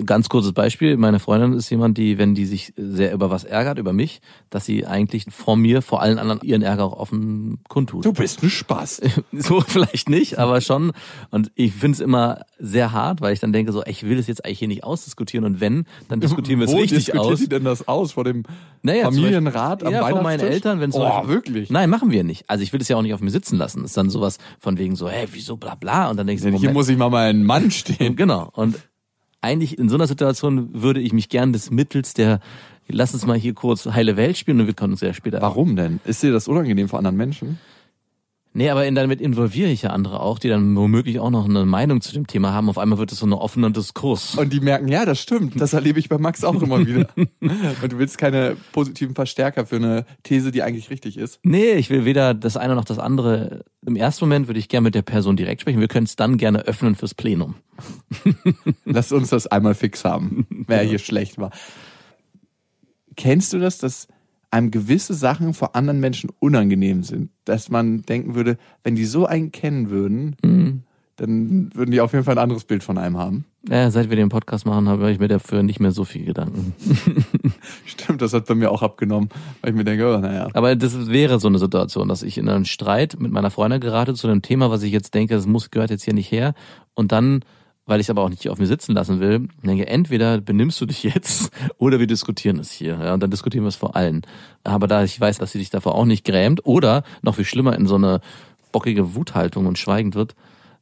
ganz kurzes Beispiel. Meine Freundin ist jemand, die, wenn die sich sehr über was ärgert, über mich, dass sie eigentlich vor mir, vor allen anderen ihren Ärger auch offen kundtut. Du bist ein Spaß. So vielleicht nicht, aber schon. Und ich finde es immer sehr hart, weil ich dann denke so, ich will es jetzt eigentlich hier nicht ausdiskutieren und wenn, dann diskutieren wir es Wo richtig diskutiert aus. sie denn das aus? Vor dem Naja, Familienrat Beispiel- am ja, von meinen? Eltern, wenn Oh, wirklich? Nein, machen wir nicht. Also ich will das ja auch nicht auf mir sitzen lassen. Das ist dann sowas von wegen so, hey, wieso bla bla. Und dann denkst du, Hier Moment. muss ich mal ein Mann stehen. Genau. Und eigentlich in so einer Situation würde ich mich gern des Mittels der, lass uns mal hier kurz heile Welt spielen und wir können uns ja später. Warum denn? Ist dir das unangenehm vor anderen Menschen? Nee, aber in, damit involviere ich ja andere auch, die dann womöglich auch noch eine Meinung zu dem Thema haben. Auf einmal wird es so ein offener Diskurs. Und die merken, ja, das stimmt. Das erlebe ich bei Max auch immer wieder. Und du willst keine positiven Verstärker für eine These, die eigentlich richtig ist. Nee, ich will weder das eine noch das andere. Im ersten Moment würde ich gerne mit der Person direkt sprechen. Wir können es dann gerne öffnen fürs Plenum. Lass uns das einmal fix haben, wer hier schlecht war. Kennst du das, dass einem gewisse Sachen vor anderen Menschen unangenehm sind? Dass man denken würde, wenn die so einen kennen würden, dann würden die auf jeden Fall ein anderes Bild von einem haben. Ja, seit wir den Podcast machen, habe ich mir dafür nicht mehr so viel Gedanken. Stimmt, das hat bei mir auch abgenommen, weil ich mir denke, oh, naja. Aber das wäre so eine Situation, dass ich in einen Streit mit meiner Freundin gerate zu einem Thema, was ich jetzt denke, das muss gehört jetzt hier nicht her. Und dann, weil ich es aber auch nicht auf mir sitzen lassen will, denke, entweder benimmst du dich jetzt oder wir diskutieren es hier. Ja, und dann diskutieren wir es vor allen. Aber da ich weiß, dass sie dich davor auch nicht grämt oder noch viel schlimmer in so eine bockige Wuthaltung und schweigend wird,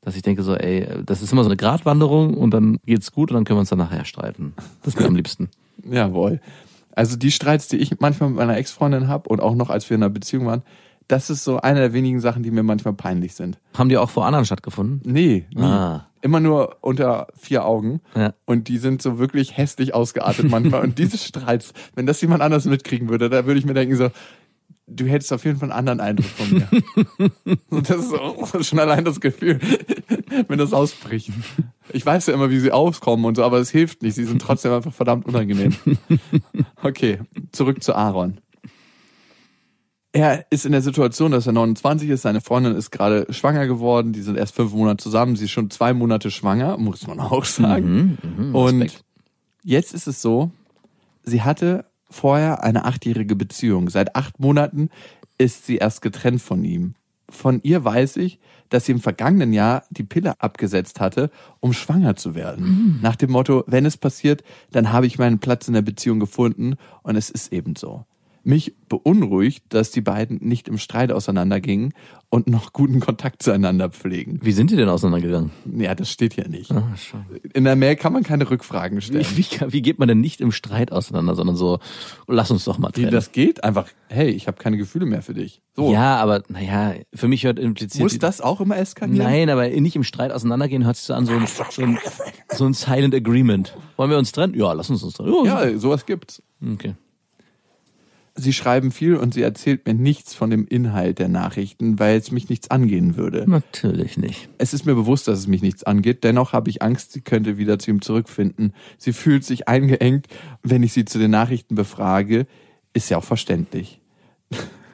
dass ich denke so, ey, das ist immer so eine Gratwanderung und dann geht's gut und dann können wir uns dann nachher streiten. Das ist mir am liebsten. Jawohl. Also die Streits, die ich manchmal mit meiner Ex-Freundin habe und auch noch als wir in einer Beziehung waren, das ist so eine der wenigen Sachen, die mir manchmal peinlich sind. Haben die auch vor anderen stattgefunden? Nee, nie. Ah. Immer nur unter vier Augen. Ja. Und die sind so wirklich hässlich ausgeartet manchmal. und diese Streits, wenn das jemand anders mitkriegen würde, da würde ich mir denken so, du hättest auf jeden Fall einen anderen Eindruck von mir. und das ist auch schon allein das Gefühl, wenn das ausbricht. Ich weiß ja immer, wie sie auskommen und so, aber es hilft nicht. Sie sind trotzdem einfach verdammt unangenehm. Okay, zurück zu Aaron. Er ist in der Situation, dass er 29 ist, seine Freundin ist gerade schwanger geworden, die sind erst fünf Monate zusammen, sie ist schon zwei Monate schwanger, muss man auch sagen. Und Respekt. jetzt ist es so, sie hatte vorher eine achtjährige Beziehung. Seit acht Monaten ist sie erst getrennt von ihm. Von ihr weiß ich, dass sie im vergangenen Jahr die Pille abgesetzt hatte, um schwanger zu werden. Nach dem Motto, wenn es passiert, dann habe ich meinen Platz in der Beziehung gefunden und es ist eben so. Mich beunruhigt, dass die beiden nicht im Streit auseinandergingen und noch guten Kontakt zueinander pflegen. Wie sind die denn auseinandergegangen? Ja, das steht hier nicht. Ah. In der Mail kann man keine Rückfragen stellen. Wie, wie, wie geht man denn nicht im Streit auseinander, sondern so, lass uns doch mal Wie trennen. das geht? Einfach, hey, ich habe keine Gefühle mehr für dich. So. Ja, aber naja, für mich hört impliziert. Muss das auch immer eskalieren? Nein, aber nicht im Streit auseinandergehen hört sich so an, so ein, so ein, so ein Silent Agreement. Wollen wir uns trennen? Ja, lass uns uns trennen. Ja, Ja, sowas gibt's. Okay. Sie schreiben viel und sie erzählt mir nichts von dem Inhalt der Nachrichten, weil es mich nichts angehen würde. Natürlich nicht. Es ist mir bewusst, dass es mich nichts angeht. Dennoch habe ich Angst, sie könnte wieder zu ihm zurückfinden. Sie fühlt sich eingeengt, wenn ich sie zu den Nachrichten befrage. Ist ja auch verständlich.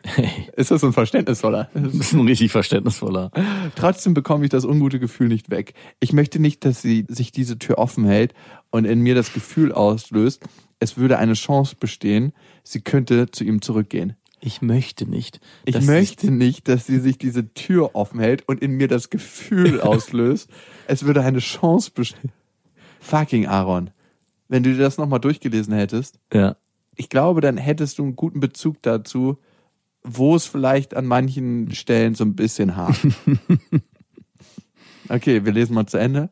Ist das ein verständnisvoller? Das ist ein richtig verständnisvoller. Trotzdem bekomme ich das ungute Gefühl nicht weg. Ich möchte nicht, dass sie sich diese Tür offen hält und in mir das Gefühl auslöst, es würde eine Chance bestehen, sie könnte zu ihm zurückgehen. Ich möchte nicht. Ich möchte nicht, dass sie sich diese Tür offen hält und in mir das Gefühl auslöst, es würde eine Chance bestehen. Fucking Aaron. Wenn du dir das nochmal durchgelesen hättest, Ja. ich glaube, dann hättest du einen guten Bezug dazu, wo es vielleicht an manchen Stellen so ein bisschen hart. Okay, wir lesen mal zu Ende.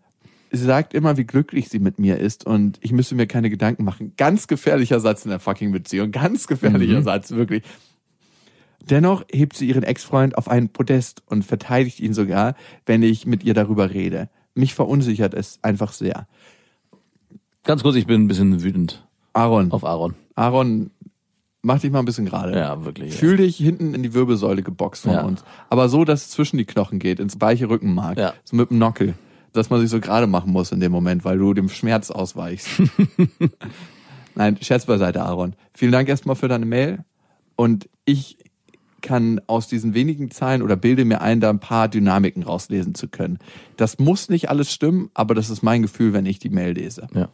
Sie sagt immer, wie glücklich sie mit mir ist und ich müsse mir keine Gedanken machen. Ganz gefährlicher Satz in der fucking Beziehung. Ganz gefährlicher Satz, wirklich. Dennoch hebt sie ihren Ex-Freund auf einen Podest und verteidigt ihn sogar, wenn ich mit ihr darüber rede. Mich verunsichert es einfach sehr. Ganz kurz, ich bin ein bisschen wütend Aaron, auf Aaron. Aaron, mach dich mal ein bisschen gerade. Ja, wirklich. Fühl dich hinten in die Wirbelsäule geboxt von Ja. uns. Aber so, dass es zwischen die Knochen geht, ins weiche Rückenmark. Ja. So mit dem Nockel. Dass man sich so gerade machen muss in dem Moment, weil du dem Schmerz ausweichst. Nein, Scherz beiseite, Aaron. Vielen Dank erstmal für deine Mail. Und ich kann aus diesen wenigen Zeilen oder bilde mir ein, da ein paar Dynamiken rauslesen zu können. Das muss nicht alles stimmen, aber das ist mein Gefühl, wenn ich die Mail lese. Ja.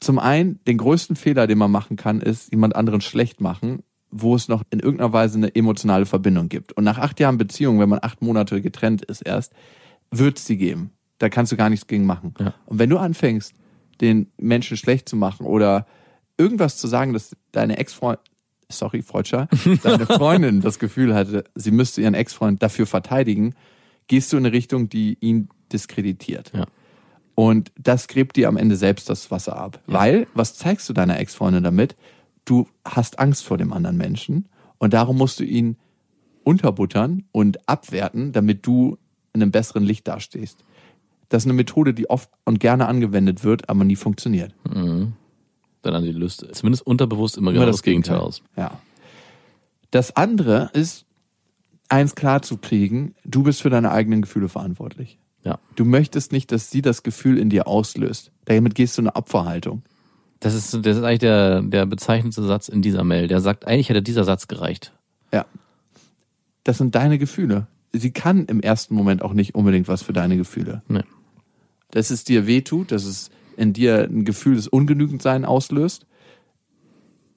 Zum einen, den größten Fehler, den man machen kann, ist jemand anderen schlecht machen, wo es noch in irgendeiner Weise eine emotionale Verbindung gibt. Und nach acht Jahren Beziehung, wenn man acht Monate getrennt ist erst, wird es die geben. Da kannst du gar nichts gegen machen. Ja. Und wenn du anfängst, den Menschen schlecht zu machen oder irgendwas zu sagen, dass deine Ex-Freundin, sorry, Freudscher, deine Freundin das Gefühl hatte, sie müsste ihren Ex-Freund dafür verteidigen, gehst du in eine Richtung, die ihn diskreditiert. Ja. Und das gräbt dir am Ende selbst das Wasser ab. Weil, was zeigst du deiner Ex-Freundin damit? Du hast Angst vor dem anderen Menschen und darum musst du ihn unterbuttern und abwerten, damit du in einem besseren Licht dastehst. Das ist eine Methode, die oft und gerne angewendet wird, aber nie funktioniert. Dann an die Lust, zumindest unterbewusst immer, genau das, Gegenteil aus. Ja. Das andere ist, eins klar zu kriegen, du bist für deine eigenen Gefühle verantwortlich. Ja. Du möchtest nicht, dass sie das Gefühl in dir auslöst. Damit gehst du in eine Opferhaltung. Das ist, das ist eigentlich der, der bezeichnete Satz in dieser Mail. Der sagt, eigentlich hätte dieser Satz gereicht. Ja. Das sind deine Gefühle. Sie kann im ersten Moment auch nicht unbedingt was für deine Gefühle. Nee. Dass es dir wehtut, dass es in dir ein Gefühl des Ungenügendsein auslöst.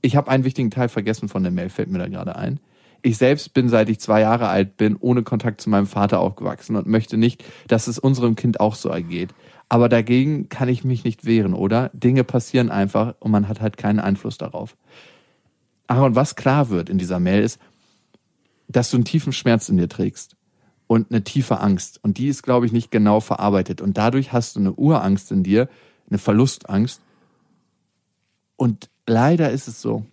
Ich habe einen wichtigen Teil vergessen von der Mail, fällt mir da gerade ein. Ich selbst bin, seit ich zwei Jahre alt bin, ohne Kontakt zu meinem Vater aufgewachsen und möchte nicht, dass es unserem Kind auch so ergeht. Aber dagegen kann ich mich nicht wehren, oder? Dinge passieren einfach und man hat halt keinen Einfluss darauf. Aaron, was klar wird in dieser Mail ist, dass du einen tiefen Schmerz in dir trägst und eine tiefe Angst. Und die ist, glaube ich, nicht genau verarbeitet. Und dadurch hast du eine Urangst in dir, eine Verlustangst. Und leider ist es so,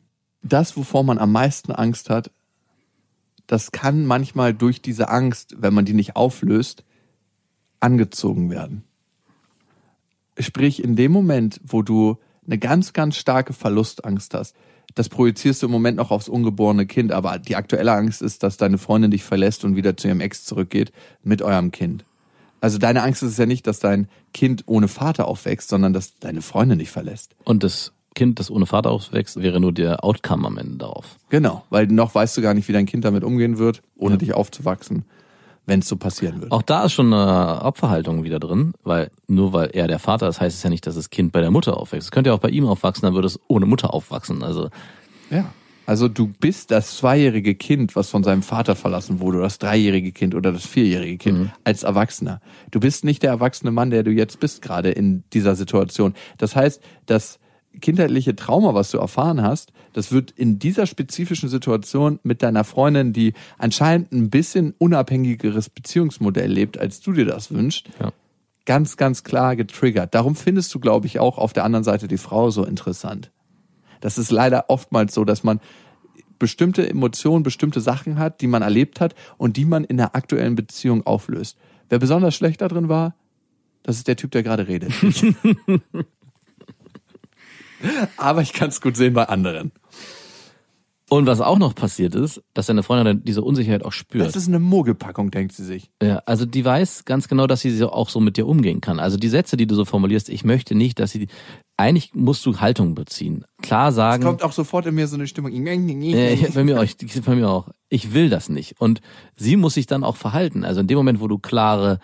das, wovor man am meisten Angst hat, das kann manchmal durch diese Angst, wenn man die nicht auflöst, angezogen werden. Sprich, in dem Moment, wo du eine ganz, ganz starke Verlustangst hast, das projizierst du im Moment noch aufs ungeborene Kind, aber die aktuelle Angst ist, dass deine Freundin dich verlässt und wieder zu ihrem Ex zurückgeht mit eurem Kind. Also deine Angst ist ja nicht, dass dein Kind ohne Vater aufwächst, sondern dass deine Freundin dich verlässt. Und das Kind, das ohne Vater aufwächst, wäre nur der Outcome am Ende darauf. Genau, weil noch weißt du gar nicht, wie dein Kind damit umgehen wird, ohne dich aufzuwachsen, wenn es so passieren wird. Auch da ist schon eine Opferhaltung wieder drin, weil nur weil er der Vater ist, heißt es ja nicht, dass das Kind bei der Mutter aufwächst. Es könnte ja auch bei ihm aufwachsen, dann würde es ohne Mutter aufwachsen. Also Ja. Also du bist das zweijährige Kind, was von seinem Vater verlassen wurde, oder das dreijährige Kind oder das vierjährige Kind als Erwachsener. Du bist nicht der erwachsene Mann, der du jetzt bist, gerade in dieser Situation. Das heißt, das kindheitliche Trauma, was du erfahren hast, das wird in dieser spezifischen Situation mit deiner Freundin, die anscheinend ein bisschen unabhängigeres Beziehungsmodell lebt, als du dir das wünschst, Ja. ganz, ganz klar getriggert. Darum findest du, glaube ich, auch auf der anderen Seite die Frau so interessant. Das ist leider oftmals so, dass man bestimmte Emotionen, bestimmte Sachen hat, die man erlebt hat und die man in der aktuellen Beziehung auflöst. Wer besonders schlecht da drin war, das ist der Typ, der gerade redet. Aber ich kann es gut sehen bei anderen. Und was auch noch passiert ist, dass seine Freundin dann diese Unsicherheit auch spürt. Das ist eine Mogelpackung, denkt sie sich. Ja, also die weiß ganz genau, dass sie auch so mit dir umgehen kann. Also die Sätze, die du so formulierst, ich möchte nicht, dass sie, eigentlich musst du Haltung beziehen. Klar Es sagen, kommt auch sofort in mir so eine Stimmung. äh, bei mir auch, ich- bei mir auch, ich will das nicht. Und sie muss sich dann auch verhalten. Also in dem Moment, wo du klare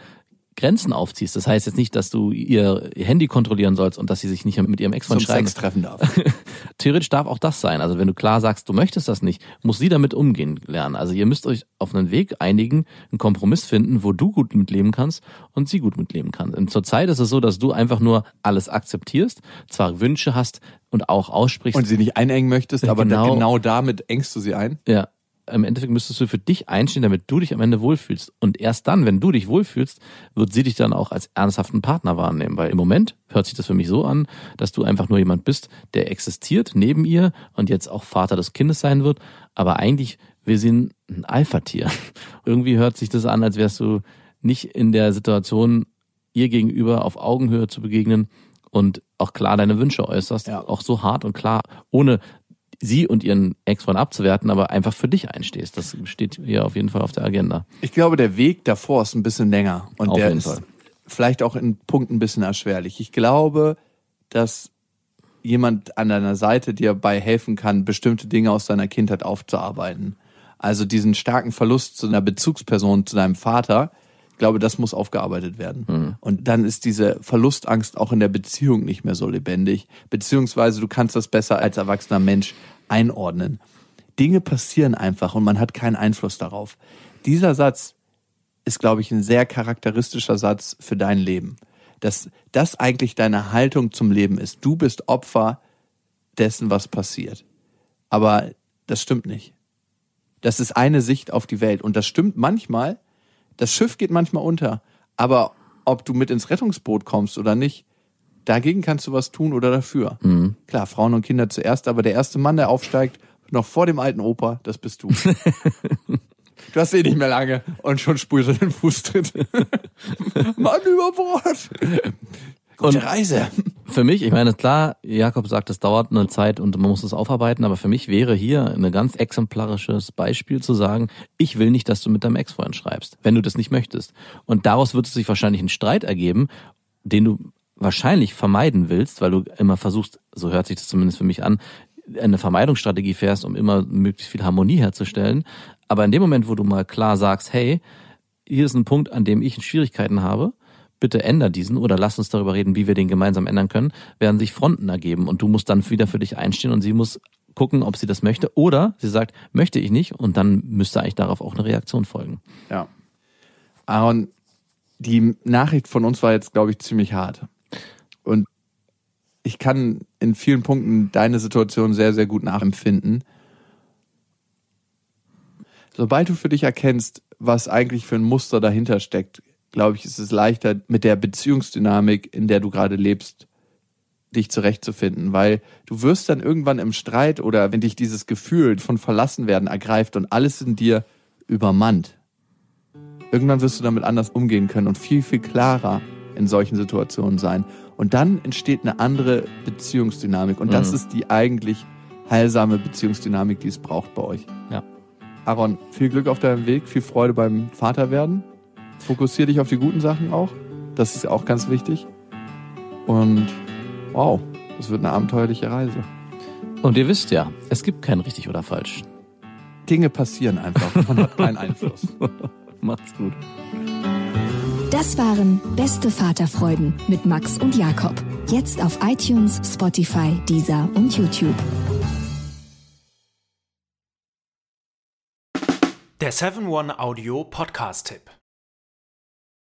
Grenzen aufziehst, das heißt jetzt nicht, dass du ihr Handy kontrollieren sollst und dass sie sich nicht mit ihrem Ex-Freund schreiben. Sex treffen darf. Theoretisch darf auch das sein. Also wenn du klar sagst, du möchtest das nicht, muss sie damit umgehen lernen. Also ihr müsst euch auf einen Weg einigen, einen Kompromiss finden, wo du gut mitleben kannst und sie gut mitleben kann. Und zurzeit ist es so, dass du einfach nur alles akzeptierst, zwar Wünsche hast und auch aussprichst. Und sie nicht einengen möchtest, aber da, Genau. genau damit engst du sie ein. Ja, im Endeffekt müsstest du für dich einstehen, damit du dich am Ende wohlfühlst. Und erst dann, wenn du dich wohlfühlst, wird sie dich dann auch als ernsthaften Partner wahrnehmen. Weil im Moment hört sich das für mich so an, dass du einfach nur jemand bist, der existiert neben ihr und jetzt auch Vater des Kindes sein wird. Aber eigentlich will sie ein ein Alpha-Tier. Irgendwie hört sich das an, als wärst du nicht in der Situation, ihr gegenüber auf Augenhöhe zu begegnen und auch klar deine Wünsche äußerst, Ja. auch so hart und klar, ohne sie und ihren Ex-Freund abzuwerten, aber einfach für dich einstehst. Das steht hier auf jeden Fall auf der Agenda. Ich glaube, der Weg davor ist ein bisschen länger und Auf der ist Fall. vielleicht auch in Punkten ein bisschen erschwerlich. Ich glaube, dass jemand an deiner Seite dir dabei helfen kann, bestimmte Dinge aus deiner Kindheit aufzuarbeiten. Also diesen starken Verlust zu einer Bezugsperson, zu deinem Vater, ich glaube, das muss aufgearbeitet werden. Und dann ist diese Verlustangst auch in der Beziehung nicht mehr so lebendig. Beziehungsweise du kannst das besser als erwachsener Mensch einordnen. Dinge passieren einfach und man hat keinen Einfluss darauf. Dieser Satz ist, glaube ich, ein sehr charakteristischer Satz für dein Leben. dass das eigentlich deine Haltung zum Leben ist. Du bist Opfer dessen, was passiert. Aber das stimmt nicht. Das ist eine Sicht auf die Welt. Und das stimmt manchmal. Das Schiff geht manchmal unter. Aber ob du mit ins Rettungsboot kommst oder nicht, dagegen kannst du was tun oder dafür. Mhm. Klar, Frauen und Kinder zuerst, aber der erste Mann, der aufsteigt, noch vor dem alten Opa, das bist du. du hast eh nicht mehr lange und schon spürst du den Fußtritt. Mann über Bord. Gute Und- Reise. Für mich, ich meine, klar, Jakob sagt, es dauert eine Zeit und man muss es aufarbeiten, aber für mich wäre hier ein ganz exemplarisches Beispiel zu sagen, ich will nicht, dass du mit deinem Ex-Freund schreibst, wenn du das nicht möchtest. Und daraus wird es sich wahrscheinlich ein Streit ergeben, den du wahrscheinlich vermeiden willst, weil du immer versuchst, so hört sich das zumindest für mich an, eine Vermeidungsstrategie fährst, um immer möglichst viel Harmonie herzustellen. Aber in dem Moment, wo du mal klar sagst, hey, hier ist ein Punkt, an dem ich Schwierigkeiten habe, bitte änder diesen oder lass uns darüber reden, wie wir den gemeinsam ändern können, werden sich Fronten ergeben und du musst dann wieder für dich einstehen und sie muss gucken, ob sie das möchte oder sie sagt, möchte ich nicht und dann müsste eigentlich darauf auch eine Reaktion folgen. Ja. Aaron, die Nachricht von uns war jetzt, glaube ich, ziemlich hart. Und ich kann in vielen Punkten deine Situation sehr, sehr gut nachempfinden. Sobald du für dich erkennst, was eigentlich für ein Muster dahinter steckt, glaube ich, ist es leichter, mit der Beziehungsdynamik, in der du gerade lebst, dich zurechtzufinden, weil du wirst dann irgendwann im Streit oder wenn dich dieses Gefühl von Verlassenwerden ergreift und alles in dir übermannt, irgendwann wirst du damit anders umgehen können und viel, viel klarer in solchen Situationen sein. Und dann entsteht eine andere Beziehungsdynamik und das Mhm. ist die eigentlich heilsame Beziehungsdynamik, die es braucht bei euch. Ja. Aaron, viel Glück auf deinem Weg, viel Freude beim Vaterwerden. Fokussier dich auf die guten Sachen auch. Das ist auch ganz wichtig. Und wow, das wird eine abenteuerliche Reise. Und ihr wisst ja, es gibt kein richtig oder falsch. Dinge passieren einfach. Man hat keinen Einfluss. Macht's gut. Das waren Beste Vaterfreuden mit Max und Jakob. Jetzt auf iTunes, Spotify, Deezer und YouTube. Der 7-One-Audio-Podcast-Tipp.